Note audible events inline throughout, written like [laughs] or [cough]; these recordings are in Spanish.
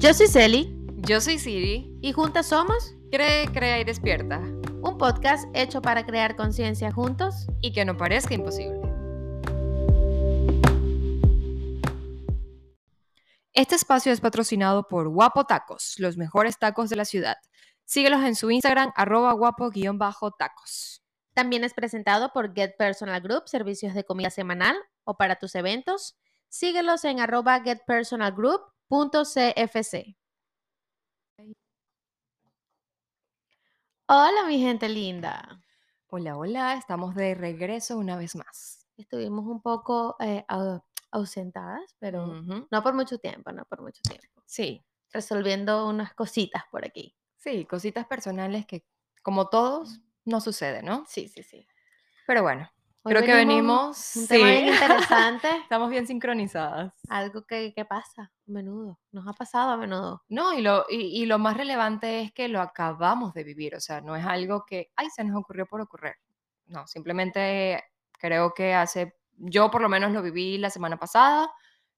Yo soy Celi Yo soy Siri. y juntas somos Cree, crea y despierta. un podcast hecho para crear conciencia juntos. Y que no parezca imposible. Este espacio es patrocinado por Guapo Tacos, los mejores tacos de la ciudad. Síguelos en su Instagram, arroba guapo-tacos. También es presentado por Get Personal Group, servicios de comida semanal o para tus eventos. Síguelos en arroba getpersonalgroup.cfc. Hola, mi gente linda. Hola, hola, estamos de regreso una vez más. Estuvimos un poco eh, au- ausentadas, pero no por mucho tiempo, no por mucho tiempo. Sí, Resolviendo unas cositas por aquí. sí, cositas personales que, como todos, no sucede, ¿no? Sí, sí, sí. Pero bueno, Hoy creo que venimos. Un tema bien sí. interesante. [laughs] Estamos bien sincronizadas. Algo que, que pasa a menudo. Nos ha pasado a menudo. No, y lo, y, y lo más relevante es que lo acabamos de vivir, o sea, no es algo que, ay, se nos ocurrió por ocurrir. No, simplemente creo que hace, yo por lo menos lo viví la semana pasada,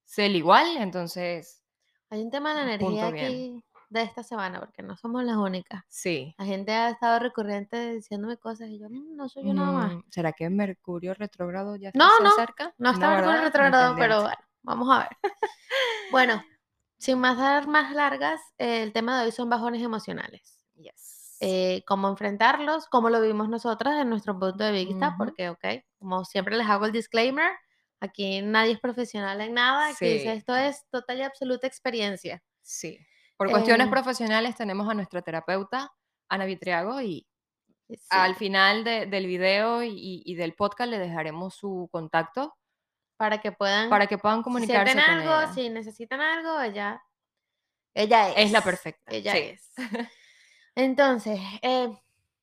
sé el igual, entonces, Hay un tema de la energía bien. De esta semana, porque no somos las únicas. sí. La gente ha estado recurrente diciéndome cosas y yo, "Mm, no soy yo nada más. Mm, ¿Será que Mercurio retrógrado ya No, se no, acerca? No está el retrogrado, pero bueno, vamos a ver. [laughs] bueno, sin más dar más largas, eh, el tema de hoy son bajones emocionales. Yes. eh, cómo enfrentarlos, cómo lo vimos nosotras en nuestro punto de vista, Ujú. porque, ok, como siempre les hago el disclaimer, aquí nadie es profesional en nada, aquí dice, Sí. esto es total y absoluta experiencia. Sí. Por cuestiones Eh, profesionales tenemos a nuestra terapeuta, Ana Vitriago, y Sí. Al final de- del video y, y del podcast le dejaremos su contacto para que puedan, para que puedan si comunicarse sienten con algo, ella. si necesitan algo, ella, ella es. Es la perfecta. Ella sí. es. [laughs] Entonces, eh,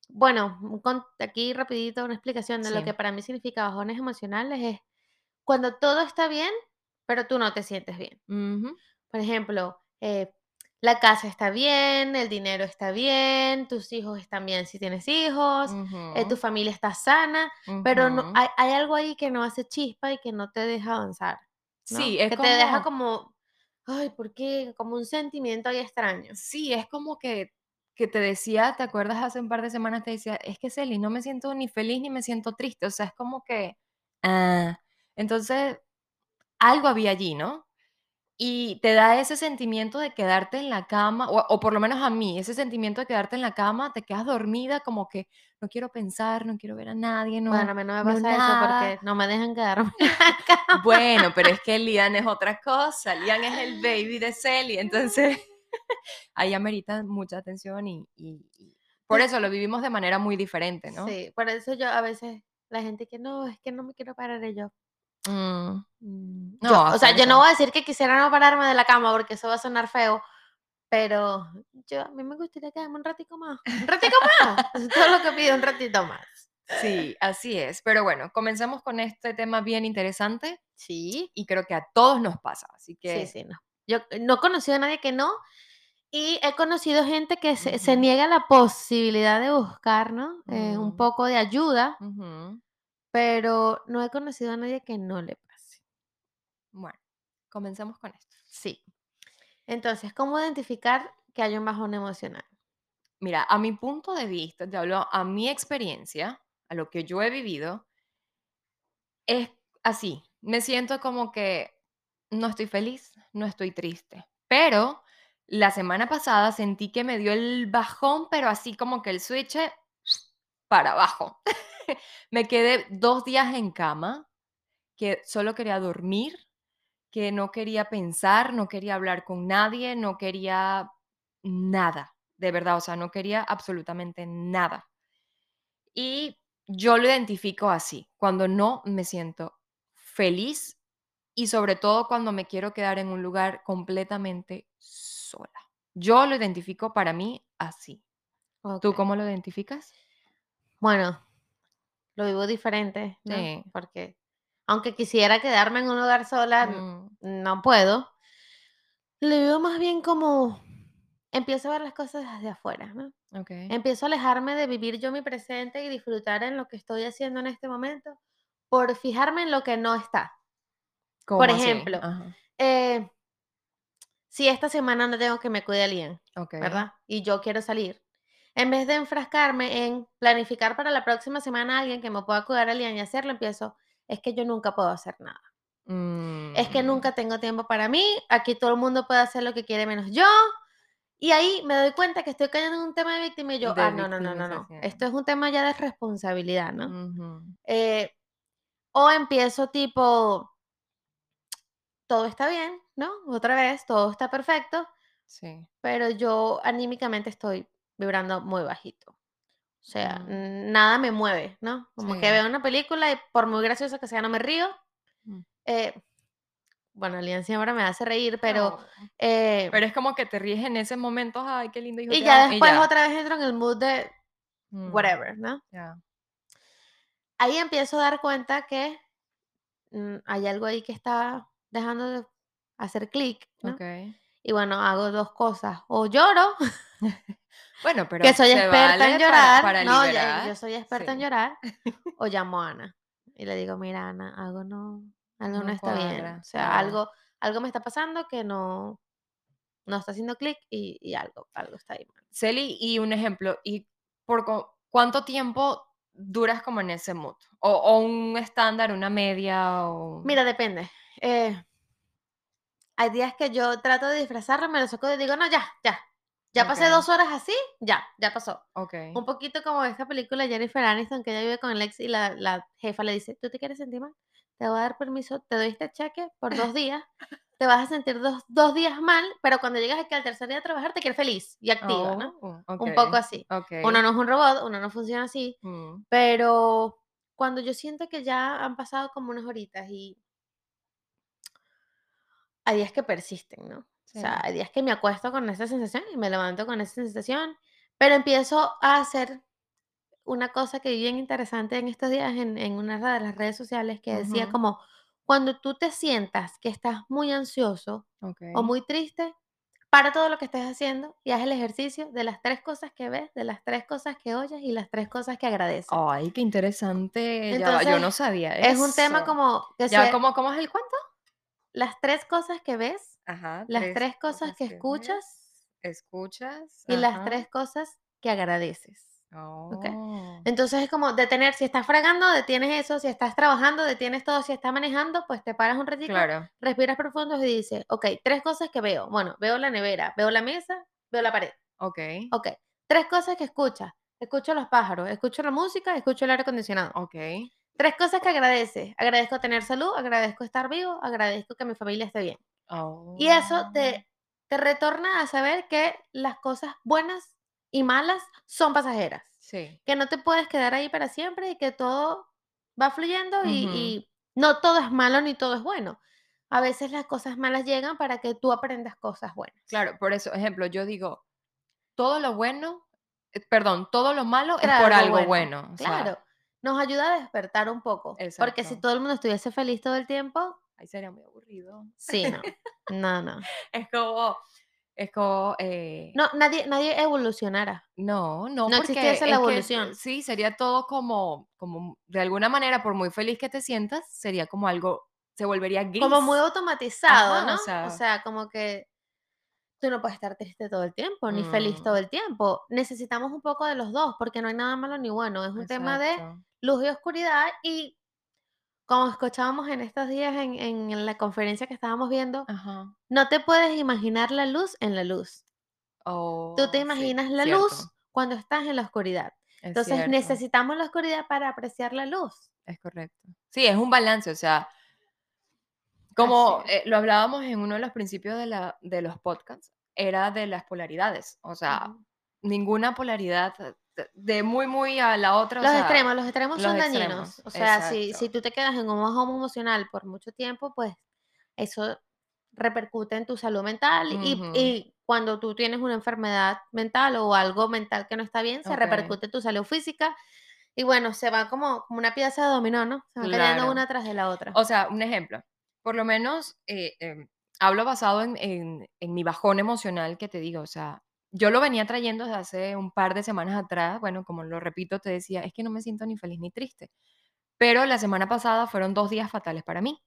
bueno, con- aquí rapidito una explicación de lo Sí. que para mí significa bajones emocionales es cuando todo está bien, pero tú no te sientes bien. Ujú, Por ejemplo, eh, la casa está bien, el dinero está bien, tus hijos están bien si tienes hijos, eh, tu familia está sana, pero no, hay, hay algo ahí que no hace chispa y que no te deja avanzar. ¿no? Sí, es que como, te deja como, ay, ¿por qué? Como un sentimiento ahí extraño. sí, es como que, que te decía, ¿te acuerdas hace un par de semanas? Te decía, es que Celi, no me siento ni feliz ni me siento triste, o sea, es como que, ah, entonces, algo había allí, ¿no? Y te da ese sentimiento de quedarte en la cama, o, o por lo menos a mí, ese sentimiento de quedarte en la cama, te quedas dormida como que no quiero pensar, no quiero ver a nadie, no, Bueno, a mí no me no pasa eso nada. porque no me dejan quedarme [laughs] en la cama. Bueno, pero es que [laughs] Lian es otra cosa, Lian es el baby de Celi, entonces [laughs] ahí amerita mucha atención y, y- y por Sí. eso lo vivimos de manera muy diferente, ¿no? Sí, por eso yo a veces la gente que no, es que no me quiero parar y yo. Mm, mm, No, yo- o sea, yo no voy a decir que quisiera no pararme de la cama porque eso va a sonar feo, pero yo a mí me gustaría quedarme un ratico más. Un ratico más. [laughs] Eso es todo lo que pido, un ratito más. Sí, así es. Pero bueno, comencemos con este tema bien interesante Sí, y creo que a todos nos pasa, así sí, que sí, no. Yo no he conocido a nadie que no. Y he conocido gente que se, se Ujú. niega la posibilidad de buscar, ¿no? Eh, un Mm. poco de ayuda, ujú. Pero no he conocido a nadie que no le pase. Bueno, comencemos con esto. Sí. Entonces, ¿cómo identificar que hay un bajón emocional? Mira, a mi punto de vista, te hablo a mi experiencia, a lo que yo he vivido, es así. Me siento como que no estoy feliz, no estoy triste. Pero la semana pasada sentí que me dio el bajón, pero así como que el switch para abajo. Me quedé dos días en cama, que solo quería dormir, que no quería pensar, no quería hablar con nadie, no quería nada, de verdad, o sea, no quería absolutamente nada. Y yo lo identifico así, cuando no me siento feliz y sobre todo cuando me quiero quedar en un lugar completamente sola. Yo lo identifico para mí así. ¿Tú cómo lo identificas? Bueno, lo vivo diferente, ¿no? Sí. Porque aunque quisiera quedarme en un lugar sola, Mm, no puedo. Lo vivo más bien como empiezo a ver las cosas desde afuera, ¿no? ok. Empiezo a alejarme de vivir yo mi presente y disfrutar en lo que estoy haciendo en este momento por fijarme en lo que no está. ¿Cómo así? ejemplo. Eh, si esta semana no tengo que me cuide alguien, Ok. ¿verdad? Y yo quiero salir. En vez de enfrascarme en planificar para la próxima semana a alguien que me pueda cuidar a alguien y hacerlo, empiezo, es que yo nunca puedo hacer nada. Es que Mm, nunca tengo tiempo para mí, aquí todo el mundo puede hacer lo que quiere menos yo. Y ahí me doy cuenta que estoy cayendo en un tema de víctima y yo, De ah, no, no, no, no, no. Esto es un tema ya de responsabilidad, ¿no? Eh, o empiezo tipo, todo está bien, ¿no? Otra vez, todo está perfecto, Sí. pero yo anímicamente estoy vibrando muy bajito. O sea, Mm. nada me mueve, ¿no? Como que veo una película y por muy graciosa que sea, no me río. Mm. Eh, bueno, Alianza ahora me hace reír, pero... No, eh, Pero es como que te ríes en ese momento, ay, qué lindo hijo y ya amo", después ya. otra vez entro en el mood de Mm, whatever, ¿no? ya. Ahí empiezo a dar cuenta que hay algo ahí que está dejando de hacer clic, ¿no? Y bueno, hago dos cosas. O lloro, [laughs] Bueno, pero que soy experta vale en para- llorar. para no, ya- liberar, yo soy experta en sí. llorar. [laughs] O llamo a Ana y le digo, mira, Ana, algo no, algo no, No está bien. cuadra, O sea, claro. algo, algo me está pasando que no, no está haciendo clic y, y algo, algo está ahí mal. Celi, y un ejemplo, ¿y por cu- cuánto tiempo duras como en ese mood? O, o un estándar, una media, o... Mira, depende. Eh, hay días que yo trato de disfrazarlo, me lo saco y digo, no, ya, ya. Ya pasé Ok. dos horas así, ya, ya pasó. Ok. Un poquito como esta película de Jennifer Aniston, que ella vive con el ex y la, la jefa le dice, ¿tú te quieres sentir mal? Te voy a dar permiso, te doy este cheque por dos días, te vas a sentir dos, dos días mal, pero cuando llegas aquí al tercer día a trabajar te quieres feliz y activa, ¿no? Oh, Un poco así. Uno no es un robot, uno no funciona así, Mm, pero cuando yo siento que ya han pasado como unas horitas y hay días que persisten, ¿no? O sea, Sí. hay días que me acuesto con esa sensación y me levanto con esa sensación, pero empiezo a hacer una cosa que vi bien interesante en estos días en, en una de las redes sociales que decía Ujú. como, cuando tú te sientas que estás muy ansioso ok. o muy triste, para todo lo que estés haciendo y haz el ejercicio de las tres cosas que ves, de las tres cosas que oyes y las tres cosas que agradeces. Ay, qué interesante. ya va, yo no Entonces, sabía es un tema como que Ya, se- ¿cómo, ¿Cómo es el cuento? Las tres cosas que ves, Ajá. las tres cosas que ves, escuchas Escuchas. y las tres cosas que agradeces. Oh. Entonces es como detener, si estás fregando, detienes eso, si estás trabajando, detienes todo, si estás manejando, pues te paras un ratito, Claro. respiras profundo y dices, ok, tres cosas que veo. Bueno, veo la nevera, veo la mesa, veo la pared. Ok. Ok, tres cosas que escuchas. Escucho los pájaros, escucho la música, escucho el aire acondicionado. Ok. Tres cosas que agradeces. Agradezco tener salud, agradezco estar vivo, agradezco que mi familia esté bien. Y eso Oh. te, te retorna a saber que las cosas buenas y malas son pasajeras. Sí. Que no te puedes quedar ahí para siempre y que todo va fluyendo y, no todo es malo ni todo es bueno. A veces las cosas malas llegan para que tú aprendas cosas buenas. Claro, por eso, ejemplo, yo digo, todo lo bueno, eh, perdón, todo lo malo es Trae por algo bueno. o sea, Claro, nos ayuda a despertar un poco. Porque si Exacto. todo el mundo estuviese feliz todo el tiempo, ahí sería muy aburrido. sí, no. No, no. [laughs] Es como, es como, eh, No, nadie, nadie evolucionara. no, no, No existiese la es que, evolución. sí, sería todo como, como, de alguna manera, por muy feliz que te sientas, sería como algo, se volvería gris. Como muy automatizado, Ajá, o ¿no? sea- o sea, como que tú no puedes estar triste todo el tiempo, ni feliz Mm. todo el tiempo. Necesitamos un poco de los dos, porque no hay nada malo ni bueno. Es un tema de Exacto. Luz y oscuridad. Y como escuchábamos en estos días en, en la conferencia que estábamos viendo, Ajá. no te puedes imaginar la luz en la luz. Oh, Tú te sí, imaginas la cierto, luz cuando estás en la oscuridad. es Entonces cierto, necesitamos la oscuridad para apreciar la luz. Es correcto. Sí, es un balance, o sea, como eh, lo hablábamos en uno de los principios de, la, de los podcasts, era de las polaridades, o sea. Ninguna polaridad eh, de- muy, muy a la otra, o Los sea, extremos, los extremos los son extremos, dañinos. O sea, si, si tú te quedas en un bajón emocional por mucho tiempo, pues eso repercute en tu salud mental y, Ujú. y cuando tú tienes una enfermedad mental o algo mental que no está bien, se Ok. repercute en tu salud física y bueno, se va como, como una pieza de dominó, ¿no? Se van cayendo Claro. una tras de la otra. O sea, un ejemplo, por lo menos eh, em, hablo basado en, en- en mi bajón emocional que te digo, o sea, yo lo venía trayendo desde hace un par de semanas atrás, bueno, como lo repito, te decía, es que no me siento ni feliz ni triste, pero la semana pasada fueron dos días fatales para mí.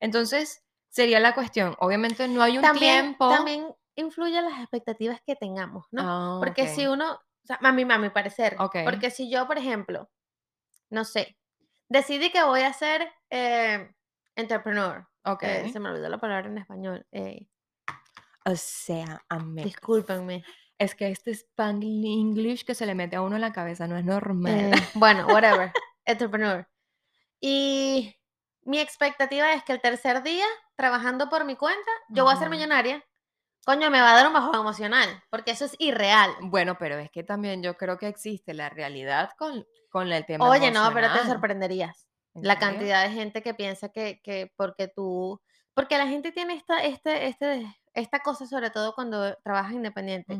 Entonces, Sería la cuestión. Obviamente no hay un También, tiempo. también influye las expectativas que tengamos, ¿no? Ah, Porque si ok. uno, o sea, a mí, a mi parecer, Ok. porque si yo, por ejemplo, no sé, decidí que voy a ser eh, entrepreneur, Ok. eh, se me olvidó la palabra en español, eh, O sea, amigos. discúlpenme. Es que este Spanglish que se le mete a uno en la cabeza no es normal. eh, bueno, whatever, [laughs] entrepreneur. Y mi expectativa es que el tercer día, trabajando por mi cuenta, yo voy a ser millonaria. Coño, me va a dar un bajón emocional, porque eso es irreal. Bueno, pero es que también yo creo que existe la realidad con, con el tema Oye, no, pero te emocional. sorprenderías. ¿En La cantidad de gente que piensa que, que porque tú, porque la gente tiene esta, este, este, esta cosa, sobre todo cuando trabajas independiente,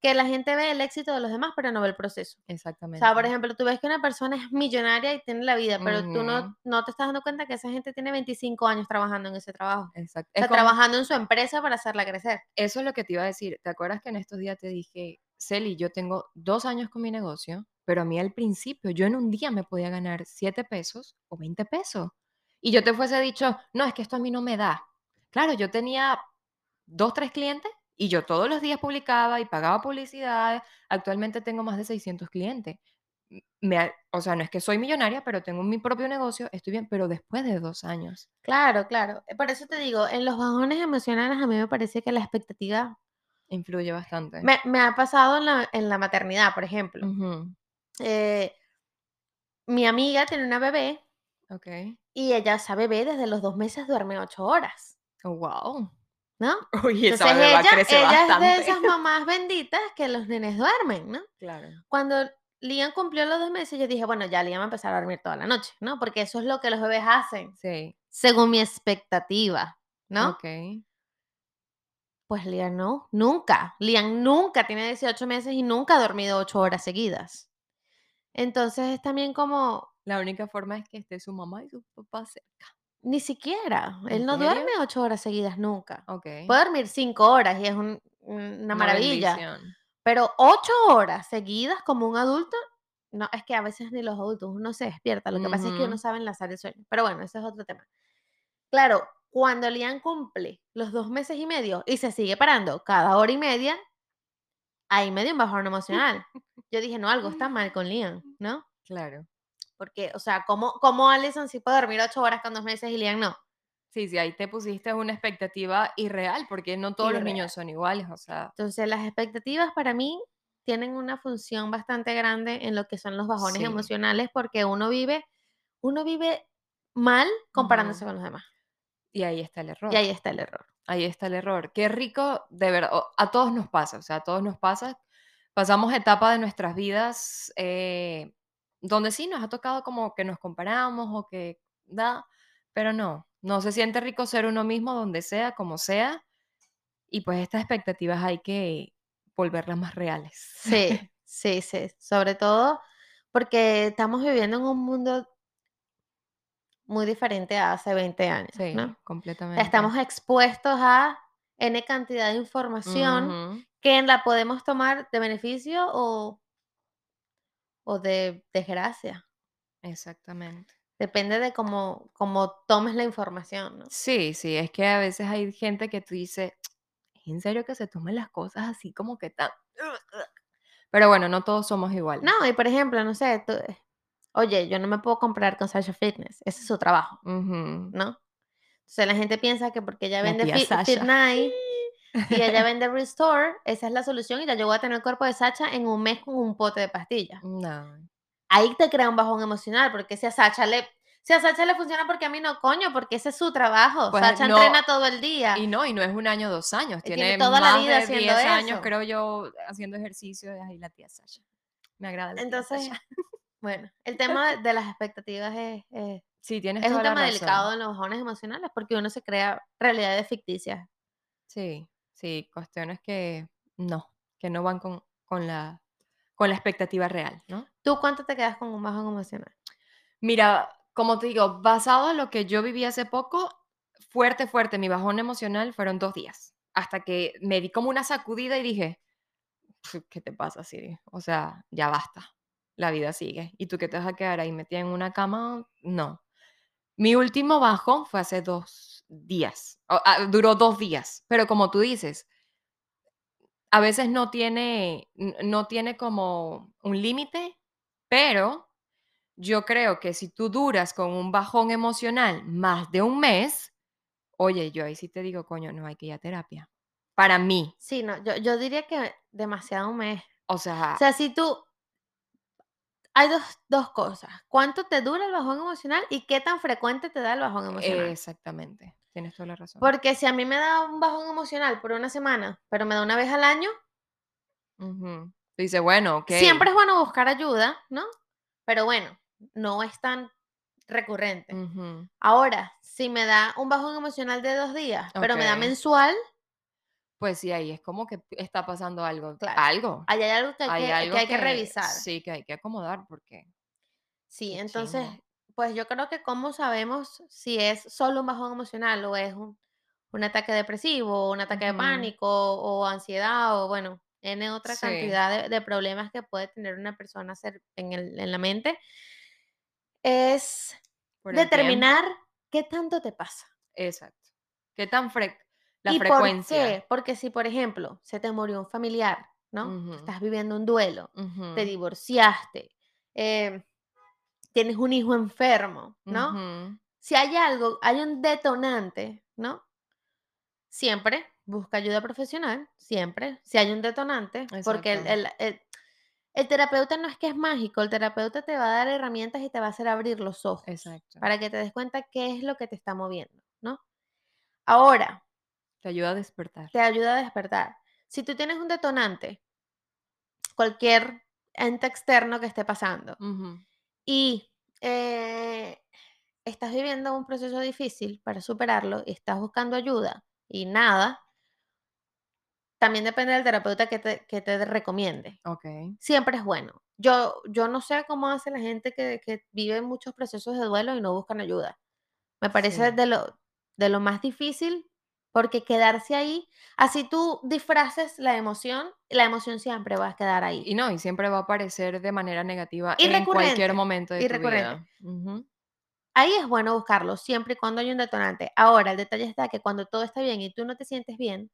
que la gente ve el éxito de los demás, pero no ve el proceso. O Exactamente. sea, por ejemplo, tú ves que una persona es millonaria y tiene la vida, pero tú no, no te estás dando cuenta que esa gente tiene 25 años trabajando en ese trabajo. Exacto. O Es sea, como- trabajando en su empresa para hacerla crecer. Eso es lo que te iba a decir. ¿Te acuerdas que en estos días te dije, Celi, yo tengo dos años con mi negocio, pero a mí al principio yo en un día me podía ganar 7 pesos o 20 pesos. Y yo te fuese dicho, no, es que esto a mí no me da. Claro, yo tenía dos, tres clientes y yo todos los días publicaba y pagaba publicidad. Actualmente tengo más de 600 clientes. Me, o sea, no es que soy millonaria, pero tengo mi propio negocio, estoy bien, pero después de dos años. Claro, claro. Eh, Por eso te digo, en los bajones emocionales a mí me parece que la expectativa Influye bastante. me, me ha pasado en la, en la maternidad, por ejemplo. Eh, mi amiga tiene una bebé Ok. y ella, esa bebé desde los dos meses duerme ocho horas, Oh, wow. ¿No? Uy, esa Entonces ella, ella es de esas mamás benditas que los nenes duermen, ¿no? Claro. Cuando Liam cumplió los dos meses, yo dije, bueno, ya Liam va a empezar a dormir toda la noche, ¿no? Porque eso es lo que los bebés hacen, Sí. según mi expectativa, ¿no? Ok. Pues Liam no, nunca. Liam nunca tiene 18 meses y nunca ha dormido 8 horas seguidas. Entonces es también como, La única forma es que esté su mamá y su papá cerca. Ni siquiera, ¿En él no serio? duerme 8 horas seguidas nunca. Ok. Puede dormir 5 horas y es un- una maravilla, pero 8 horas seguidas como un adulto, no, es que a veces ni los adultos uno se despierta, lo que pasa es que uno sabe enlazar el sueño. Pero bueno, ese es otro tema. Claro, cuando Liam cumple los dos meses y medio y se sigue parando cada hora y media, ahí me dio un bajón [laughs] emocional. Yo dije, no, algo está mal con Liam, [laughs] ¿no? Claro. Porque, o sea, ¿cómo, cómo Allison sí puede dormir ocho horas con dos meses y Liam no? Sí, sí, ahí te pusiste una expectativa irreal, porque no todos los niños son iguales, o sea, Entonces, las expectativas para mí tienen una función bastante grande en lo que son los bajones Sí. emocionales porque uno vive, uno vive mal comparándose con los demás. y ahí está el error. Y ahí está el error. Ahí está el error. Qué rico, de verdad, a todos nos pasa, o sea, a todos nos pasa. Pasamos etapas de nuestras vidas eh, donde sí nos ha tocado como que nos comparamos o que da, pero no, no se siente rico ser uno mismo donde sea, como sea, y pues estas expectativas hay que volverlas más reales. Sí, [laughs] sí, sí. Sobre todo porque estamos viviendo en un mundo muy diferente a hace 20 años, Sí, ¿no? Completamente. Estamos expuestos a N cantidad de información Ujú, que la podemos tomar de beneficio o, o de desgracia. Exactamente. Depende de cómo, cómo tomes la información, ¿no? Sí, sí, es que a veces hay gente que tú dices, ¿es en serio que se tomen las cosas así como que tan... [laughs] Pero bueno, no todos somos iguales. No, y por ejemplo, no sé, tú- oye, yo no me puedo comprar con Sasha Fitness, ese es su trabajo. ¿no? Entonces la gente piensa que porque ella La vende Fit, Fit. Night y ella vende Restore, esa es la solución y ya yo voy a tener el cuerpo de Sacha en un mes con un pote de pastillas. No. Ahí te crea un bajón emocional, porque si a Sacha le, si a Sacha le funciona, porque a mí no, coño, porque ese es su trabajo. Pues Sacha no, entrena todo el día. Y no, y no es un año, dos años. Tiene Tiene, toda la más vida de haciendo 10 años, eso. creo yo, haciendo ejercicio. Es ahí la tía Sasha. Me agrada la tía Entonces, [laughs] bueno, el tema de, de las expectativas es, es, Sí, tienes es un la tema razón. delicado en los bajones emocionales, porque uno se crea realidades ficticias. Sí, sí, cuestiones que no, que no van con, con la, con la expectativa real, ¿no? ¿Tú cuánto te quedas con un bajón emocional? Mira, como te digo, basado en lo que yo viví hace poco, fuerte, fuerte, mi bajón emocional fueron dos días. Hasta que me di como una sacudida y dije, "Pf, ¿qué te pasa, Siri? O sea, ya basta. La vida sigue. ¿Y tú qué te vas a quedar ahí metida en una cama? No. Mi último bajón fue hace dos, días. O, ah, duró dos días. Pero como tú dices, a veces no tiene, no tiene como un límite, pero yo creo que si tú duras con un bajón emocional más de un mes, oye, yo ahí sí te digo, coño, no hay que ir a terapia. Para mí, Sí, no, yo, yo diría que demasiado un mes. o sea, O sea, si tú, hay dos, dos cosas. ¿Cuánto te dura el bajón emocional y qué tan frecuente te da el bajón emocional? exactamente, tienes toda la razón. Porque si a mí me da un bajón emocional por una semana, pero me da una vez al año, Ujú. Dice, bueno, ok. siempre es bueno buscar ayuda, ¿no? Pero bueno, no es tan recurrente. Ahora, si me da un bajón emocional de dos días, pero me da mensual, Pues sí, ahí es como que está pasando algo. Claro. Algo. ahí hay algo que hay, Hay que, hay que revisar. Sí, que hay que acomodar porque. Sí, entonces, pues yo creo que cómo sabemos si es solo un bajón emocional o es un, un ataque depresivo, un ataque de pánico o ansiedad o bueno, N otra Sí. cantidad de, de problemas que puede tener una persona en, el- en la mente, es tiempo. determinar qué tanto te pasa. Exacto. ¿Qué tan fre la ¿Y frecuencia? por qué? Porque si, por ejemplo, se te murió un familiar, ¿no? Estás viviendo un duelo, te divorciaste, eh, tienes un hijo enfermo, ¿no? Si hay algo, hay un detonante, ¿no? Siempre busca ayuda profesional, siempre, si hay un detonante, porque el- el- el terapeuta no es que es mágico, el terapeuta te va a dar herramientas y te va a hacer abrir los ojos Exacto. para que te des cuenta qué es lo que te está moviendo, ¿no? Ahora, Te ayuda a despertar. te ayuda a despertar. Si tú tienes un detonante, cualquier ente externo que esté pasando, y eh, estás viviendo un proceso difícil para superarlo y estás buscando ayuda y nada, también depende del terapeuta que te, que te recomiende. Okey. Siempre es bueno. Yo, yo no sé cómo hace la gente que, que vive muchos procesos de duelo y no buscan ayuda. Me parece Sí. de, lo, de lo más difícil porque quedarse ahí, así tú disfraces la emoción, la emoción siempre va a quedar ahí. Y no, y siempre va a aparecer de manera negativa Y en cualquier momento de y tu vida. Ahí es bueno buscarlo, siempre y cuando hay un detonante. Ahora, el detalle está que cuando todo está bien y tú no te sientes bien,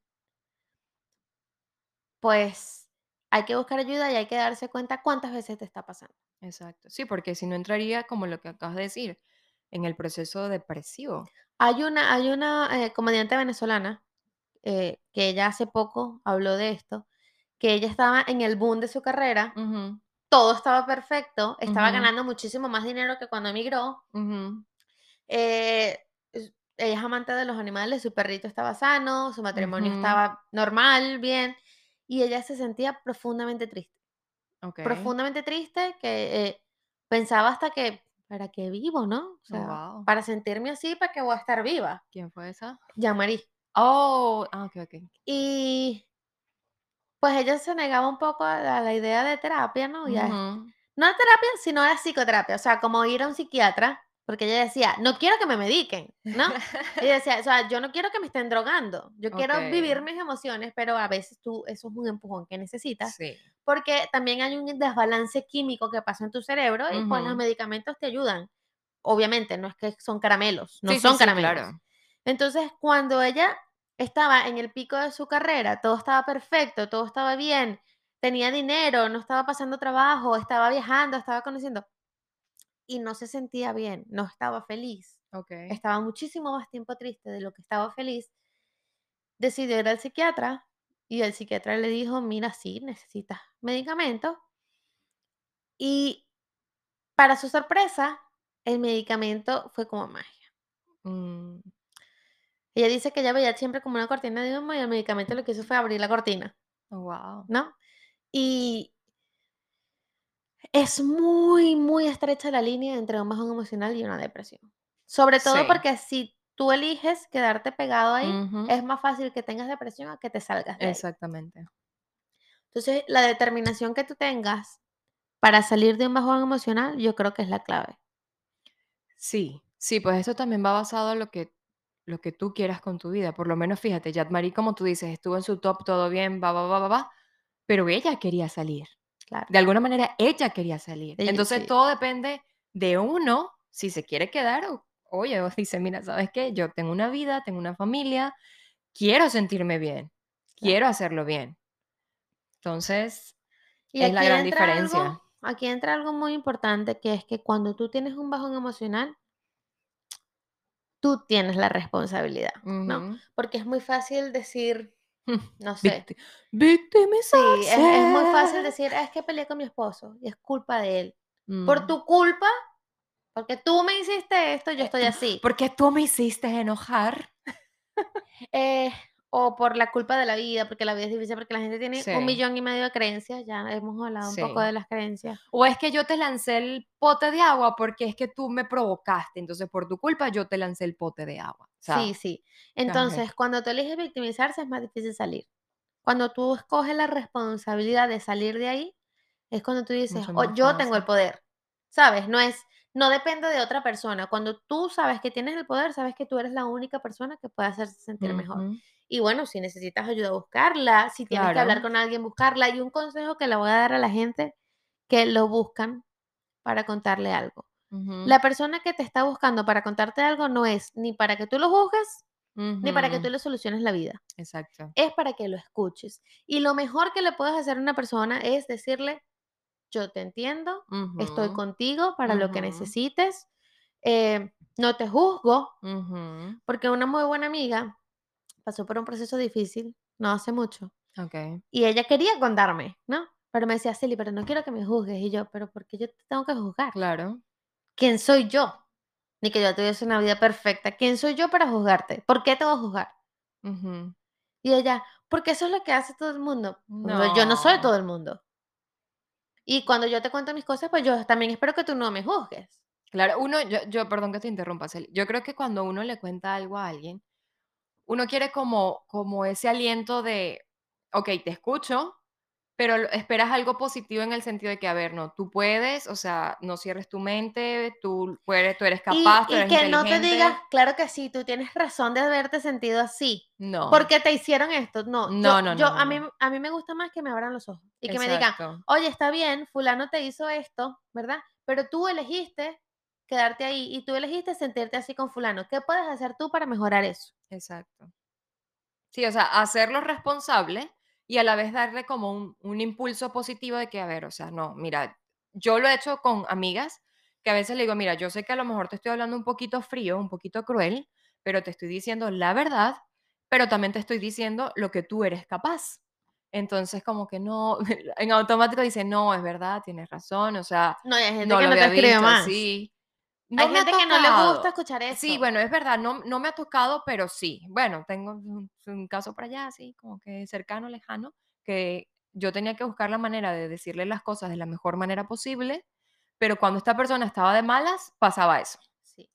pues hay que buscar ayuda y hay que darse cuenta cuántas veces te está pasando. Exacto. Sí, porque si no entraría, como lo que acabas de decir, en el proceso depresivo. Hay una, hay una eh, comediante venezolana eh, que ella hace poco habló de esto, que ella estaba en el boom de su carrera, todo estaba perfecto, estaba ganando muchísimo más dinero que cuando emigró. eh, ella es amante de los animales, su perrito estaba sano, su matrimonio estaba normal, bien, y ella se sentía profundamente triste. Okey. profundamente triste que pensaba hasta que, ¿para qué vivo, no? O sea, Guau. para sentirme así, ¿para qué voy a estar viva? ¿Quién fue esa? Jean-Marie. Oh, ah, okey, okey. Y pues ella se negaba un poco a la, a la idea de terapia, ¿no? Y a- Ujú. no de terapia, sino de psicoterapia, o sea, como ir a un psiquiatra, porque ella decía, no quiero que me mediquen, ¿no? [laughs] Ella decía, o sea, yo no quiero que me estén drogando, yo quiero vivir Okey. mis emociones, pero a veces tú, eso es un empujón que necesitas Sí. Porque también hay un desbalance químico que pasa en tu cerebro y pues los medicamentos te ayudan. Obviamente, no es que son caramelos, no Sí, son sí, caramelos. claro. Entonces, cuando ella estaba en el pico de su carrera, todo estaba perfecto, todo estaba bien, tenía dinero, no estaba pasando trabajo, estaba viajando, estaba conociendo y no se sentía bien, no estaba feliz, Okey. estaba muchísimo más tiempo triste de lo que estaba feliz, decidió ir al psiquiatra y el psiquiatra le dijo, mira, sí, necesitas medicamentos y Para su sorpresa, el medicamento fue como magia. Mm, Ella dice que ella veía siempre como una cortina de humo y el medicamento lo que hizo fue abrir la cortina, guau. ¿no? Y es muy, muy estrecha la línea entre un bajón emocional y una depresión. Sobre todo Sí. porque si tú eliges quedarte pegado ahí, es más fácil que tengas depresión a que te salgas de ahí. Exactamente. Entonces, la determinación que tú tengas para salir de un bajón emocional, yo creo que es la clave. Sí, sí, pues eso también va basado en lo que, lo que tú quieras con tu vida. Por lo menos, fíjate, Yadmari, como tú dices, estuvo en su top, todo bien, va, va, va, va, va, pero ella quería salir. Claro. De alguna manera, ella quería salir. Entonces, sí. todo depende de uno, si se quiere quedar o, oye, o dice, mira, ¿sabes qué? Yo tengo una vida, tengo una familia, quiero sentirme bien, quiero hacerlo bien. Entonces, Y es la gran diferencia. algo aquí entra algo muy importante, que es que cuando tú tienes un bajón emocional tú tienes la responsabilidad, ¿no? Ujú. Porque es muy fácil decir, [laughs] no sé. Victi- victimizarse. Sí, es, es muy fácil decir, "Ah, es que peleé con mi esposo y es culpa de él. Por Mm. tu culpa, porque tú me hiciste esto, yo estoy así. Porque tú me hiciste enojar. Eh, o por la culpa de la vida, porque la vida es difícil, porque la gente tiene Sí. un millón y medio de creencias, ya hemos hablado un poco de las creencias. O es que yo te lancé el pote de agua porque es que tú me provocaste. Entonces, por tu culpa, yo te lancé el pote de agua. Sí, sí. Entonces, cuando tú eliges victimizarse es más difícil salir. Cuando tú escoges la responsabilidad de salir de ahí, es cuando tú dices, "Oh, yo tengo el poder. ¿Sabes? No es, no depende de otra persona. Cuando tú sabes que tienes el poder, sabes que tú eres la única persona que puede hacerse sentir mejor. Y bueno, si necesitas ayuda, buscarla. Si tienes que hablar con alguien, buscarla. Y un consejo que le voy a dar a la gente que lo buscan para contarle algo. La persona que te está buscando para contarte algo no es ni para que tú lo juzgues, ni para que tú le soluciones la vida. Exacto. Es para que lo escuches. Y lo mejor que le puedes hacer a una persona es decirle, yo te entiendo, estoy Ujú. contigo para lo que necesites, eh, no te juzgo, Ujú. porque una muy buena amiga pasó por un proceso difícil, no hace mucho, Ok. y ella quería contarme, ¿no? Pero me decía, Celi, pero no quiero que me juzgues. Y yo, pero ¿por qué yo te tengo que juzgar? Claro. ¿Quién soy yo? Ni que yo tuviese una vida perfecta. ¿Quién soy yo para juzgarte? ¿Por qué te voy a juzgar? Y ella, porque eso es lo que hace todo el mundo. Pero Yo no soy No. todo el mundo. Y cuando yo te cuento mis cosas, pues yo también espero que tú no me juzgues. Claro, uno, yo, yo, perdón que te interrumpa, Celi. Yo creo que cuando uno le cuenta algo a alguien, uno quiere como, como ese aliento de, ok, te escucho, pero esperas algo positivo en el sentido de que, a ver, no, tú puedes, o sea, no cierres tu mente, tú, puedes, tú eres Y, capaz, tú y eres que no te digas, claro que sí, tú tienes razón de haberte sentido así. No. Porque te hicieron esto. No, No, yo, no, yo no, a, no, mí, no. a mí me gusta más que me abran los ojos y que me digan, oye, está bien, fulano te hizo esto, ¿verdad? Pero tú elegiste quedarte ahí y tú elegiste sentirte así con fulano. ¿Qué puedes hacer tú para mejorar eso? Exacto. Sí, o sea, hacerlo responsable y a la vez darle como un, un impulso positivo de que, a ver, o sea, no, mira, yo lo he hecho con amigas que a veces le digo, mira, yo sé que a lo mejor te estoy hablando un poquito frío, un poquito cruel, pero te estoy diciendo la verdad, pero también te estoy diciendo lo que tú eres capaz. Entonces, como que no, [laughs] en automático dice, no, es verdad, tienes razón, o sea, No, hay gente no que lo no te había escribe visto más. Hay No me ha gente que no le gusta escuchar Sí, eso. bueno, es verdad, no, no me ha tocado, pero sí. Bueno, tengo un, un caso por allá, así, como que cercano, lejano, que yo tenía que buscar la manera de decirle las cosas de la mejor manera posible, pero cuando esta persona estaba de malas, pasaba eso. Sí.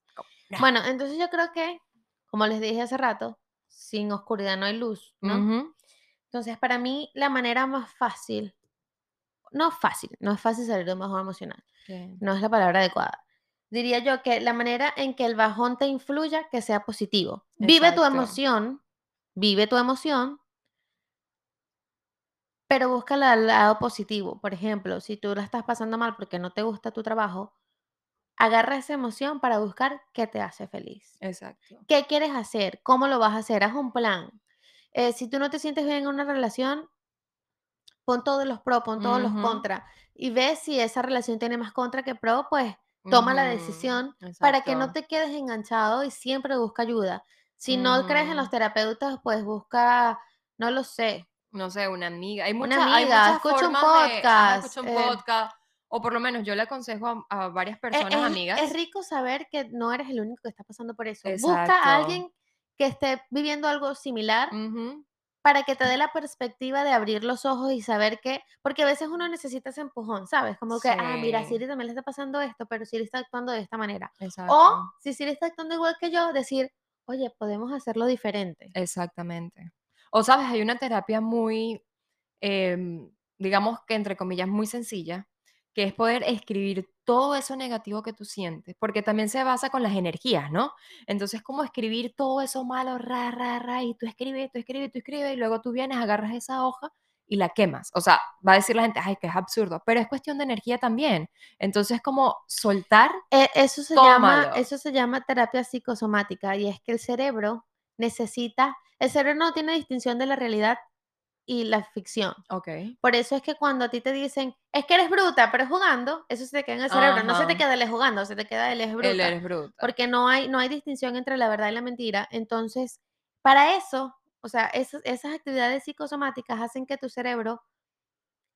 No. Bueno, entonces yo creo que, como les dije hace rato, sin oscuridad no hay luz, ¿no? Ujú, Entonces, para mí, la manera más fácil, no fácil, no es fácil salir de un bajón emocional, sí, no es la palabra adecuada. Diría yo que la manera en que el bajón te influya, que sea positivo. Vive tu emoción, vive tu emoción, pero busca el lado positivo. Por ejemplo, si tú la estás pasando mal porque no te gusta tu trabajo, agarra esa emoción para buscar qué te hace feliz. Exacto. ¿Qué quieres hacer? ¿Cómo lo vas a hacer? Haz un plan. Eh, si tú no te sientes bien en una relación, pon todos los pros, pon todos los contras y ve si esa relación tiene más contra que pro, pues toma la ujú, decisión para que no te quedes enganchado y siempre busca ayuda. Si no crees en los Ujú. terapeutas, pues busca, no lo sé, No sé, una amiga. Hay, una mucha, hay amiga, escucha un formas de, podcast. escucha un eh, podcast, o por lo menos yo le aconsejo a, a varias es, personas, es- amigas. es rico saber que no eres el único que está pasando por eso. Busca a alguien que esté viviendo algo similar Ujú, para que te dé la perspectiva de abrir los ojos y saber que, porque a veces uno necesita ese empujón, ¿sabes? Como que, ah, mira, Siri también le está pasando esto, pero Siri está actuando de esta manera. O si Siri está actuando igual que yo, decir, oye, podemos hacerlo diferente. Exactamente. O sabes, hay una terapia muy, em, digamos que entre comillas, muy sencilla, que es poder escribir todo eso negativo que tú sientes, porque también se basa con las energías, ¿no? Entonces, como escribir todo eso malo, ra, ra, ra, y tú escribes, tú escribes, tú escribes, y luego tú vienes, agarras esa hoja y la quemas. O sea, va a decir la gente, ay, que es absurdo, pero es cuestión de energía también. Entonces, como soltar, Eh, eso, se llama, eso se llama terapia psicosomática y es que el cerebro necesita, el cerebro no tiene distinción de la realidad y la ficción. ok, Por eso es que cuando a ti te dicen, es que eres bruta, pero jugando, eso se te queda en el cerebro. No se te queda es jugando, se te queda él es bruta. él eres bruta. Porque no hay, no hay distinción entre la verdad y la mentira. Entonces, para eso, o sea, esas, esas actividades psicosomáticas hacen que tu cerebro,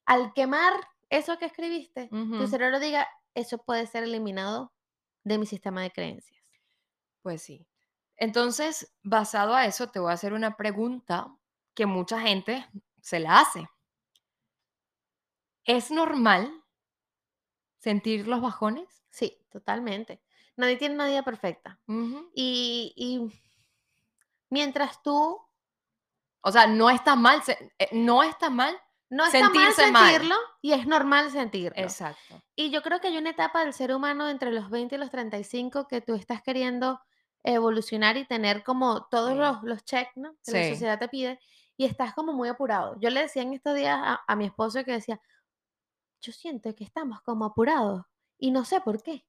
al quemar eso que escribiste, tu cerebro diga, eso puede ser eliminado de mi sistema de creencias. Pues sí. Entonces, basado a eso, te voy a hacer una pregunta que mucha gente se la hace. ¿Es normal sentir los bajones? Sí, totalmente. Nadie tiene una vida perfecta. Y, y mientras tú O sea, no está mal, eh, no está mal. no está Sentirse mal mal. sentirlo y es normal sentirlo. Exacto. Y yo creo que hay una etapa del ser humano entre los 20 y los 35 que tú estás queriendo evolucionar y tener como todos Sí. los, los checks, ¿no? Que la Sí. sociedad te pide y estás como muy apurado. Yo le decía en estos días a, a mi esposo que decía, yo siento que estamos como apurados y no sé por qué.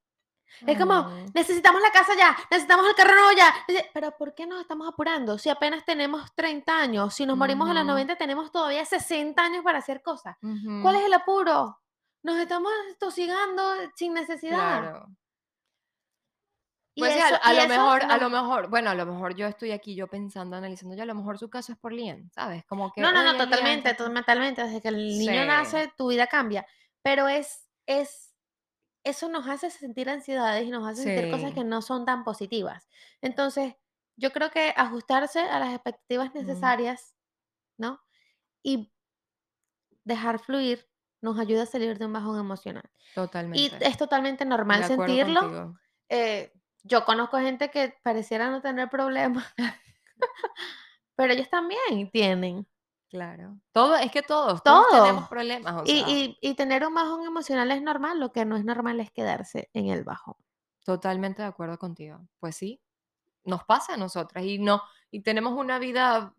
Es como, necesitamos la casa ya, necesitamos el carro nuevo ya. Pero ¿por qué nos estamos apurando? Si apenas tenemos 30 años, si nos morimos a los Ujú. 90, tenemos todavía 60 años para hacer cosas. ujú, ¿Cuál es el apuro? Nos estamos tosigando sin necesidad. Claro. Y Pues sí, a, eso- a y lo mejor, a no- lo mejor, bueno, a lo mejor yo estoy aquí yo pensando, analizando, ya a lo mejor su caso es por Lian, ¿sabes? Como que No, no, no, "Oye, Lian, totalmente, totalmente. Desde que el niño Sí. nace, tu vida cambia. Pero es, es, eso nos hace sentir ansiedades y nos hace sentir cosas Sí. que no son tan positivas. Entonces, yo creo que ajustarse a las expectativas necesarias, ¿no? Y dejar fluir nos ayuda a salir de un bajón emocional. Y Totalmente. es totalmente normal sentirlo. eh, yo conozco gente que pareciera no tener problemas, [laughs] pero ellos también tienen. Claro. Todo, es que todos, todos tenemos Todos. problemas, o Y, y- y tener un bajón emocional es normal, lo que no es normal es quedarse en el bajón. totalmente de acuerdo contigo. Pues sí, nos pasa a nosotras y no, y tenemos una vida,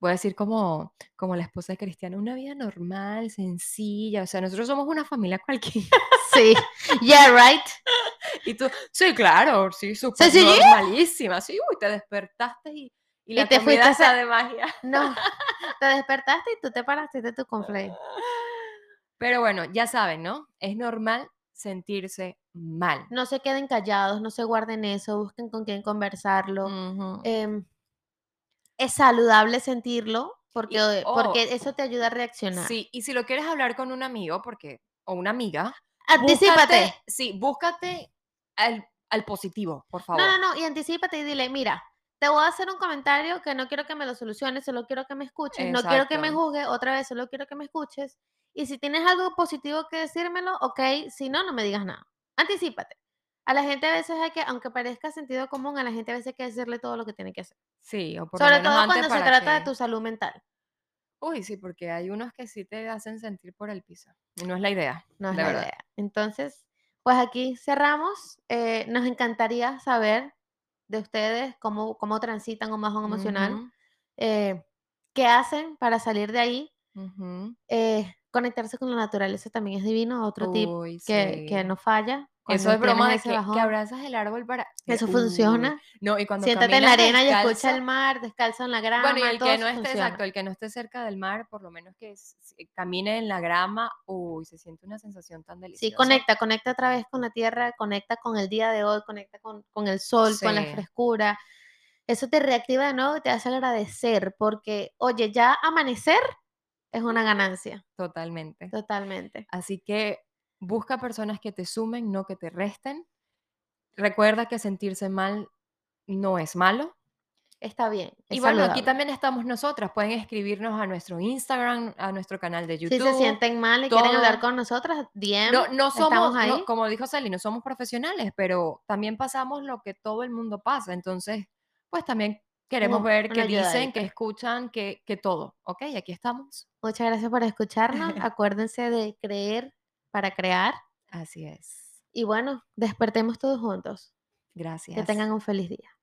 voy a decir como, como la esposa de Cristiano, una vida normal, sencilla, o sea, nosotros somos una familia cualquiera. Sí, yeah, right. Y tú, sí, claro, sí, súper ¿Sencillita? normalísima, sí, uy, te despertaste y, y Y la te fuiste de magia. No, te despertaste y tú te paraste de tu conflate. Pero bueno, ya saben, ¿no? Es normal sentirse mal. No se queden callados, no se guarden eso, busquen con quién conversarlo. Em, es saludable sentirlo porque, Y- oh, porque eso te ayuda a reaccionar. Sí, y si lo quieres hablar con un amigo, porque, o una amiga, Anticípate. búscate- sí, búscate al, al positivo, por favor. No, no, no, y anticípate y dile, mira, te voy a hacer un comentario que no quiero que me lo soluciones, solo quiero que me escuches, no quiero que me juzgues, otra vez solo quiero que me escuches. Y si tienes algo positivo que decírmelo, ok, si no, no me digas nada. Anticípate. A la gente a veces hay que, aunque parezca sentido común, a la gente a veces hay que decirle todo lo que tiene que hacer. Sí, o por Sobre menos todo antes cuando se trata de tu salud mental. Uy, sí, porque hay unos que sí te hacen sentir por el piso. Y no es la idea. No es la verdad. idea. Entonces, pues aquí cerramos. Eh, nos encantaría saber de ustedes cómo, cómo transitan un bajón emocional, eh, qué hacen para salir de ahí. eh, conectarse con la naturaleza también es divino, otro tip Uy, que, que sí. no falla. Eso es broma de que, que abrazas el árbol para... Eso funciona. No, y cuando Siéntate en la arena y escucha el mar, descalzo en la grama. Bueno, y el que no esté, funciona. exacto, el que no esté cerca del mar, por lo menos que s- camine en la grama, uy, se siente una sensación tan deliciosa. Sí, conecta, conecta otra vez con la tierra, conecta con el día de hoy, conecta con, con el sol, con la frescura. Eso te reactiva de nuevo y te hace agradecer, porque, oye, ya amanecer es una ganancia, Totalmente. totalmente. Así que busca personas que te sumen, no que te resten. Recuerda que sentirse mal no es malo. Está bien. Y bueno, aquí también estamos nosotras. Pueden escribirnos a nuestro Instagram, a nuestro canal de Si YouTube. se sienten mal y quieren hablar con nosotras, DM, No, no somos, no, ahí. como dijo Sally, no somos profesionales, pero también pasamos lo que todo el mundo pasa. Entonces, pues también queremos ver qué dicen, que escuchan, que todo. ¿Ok? Aquí estamos. Muchas gracias por escucharnos. [laughs] Acuérdense de creer para crear. Así es. Y bueno, despertemos todos juntos. Gracias. Que tengan un feliz día.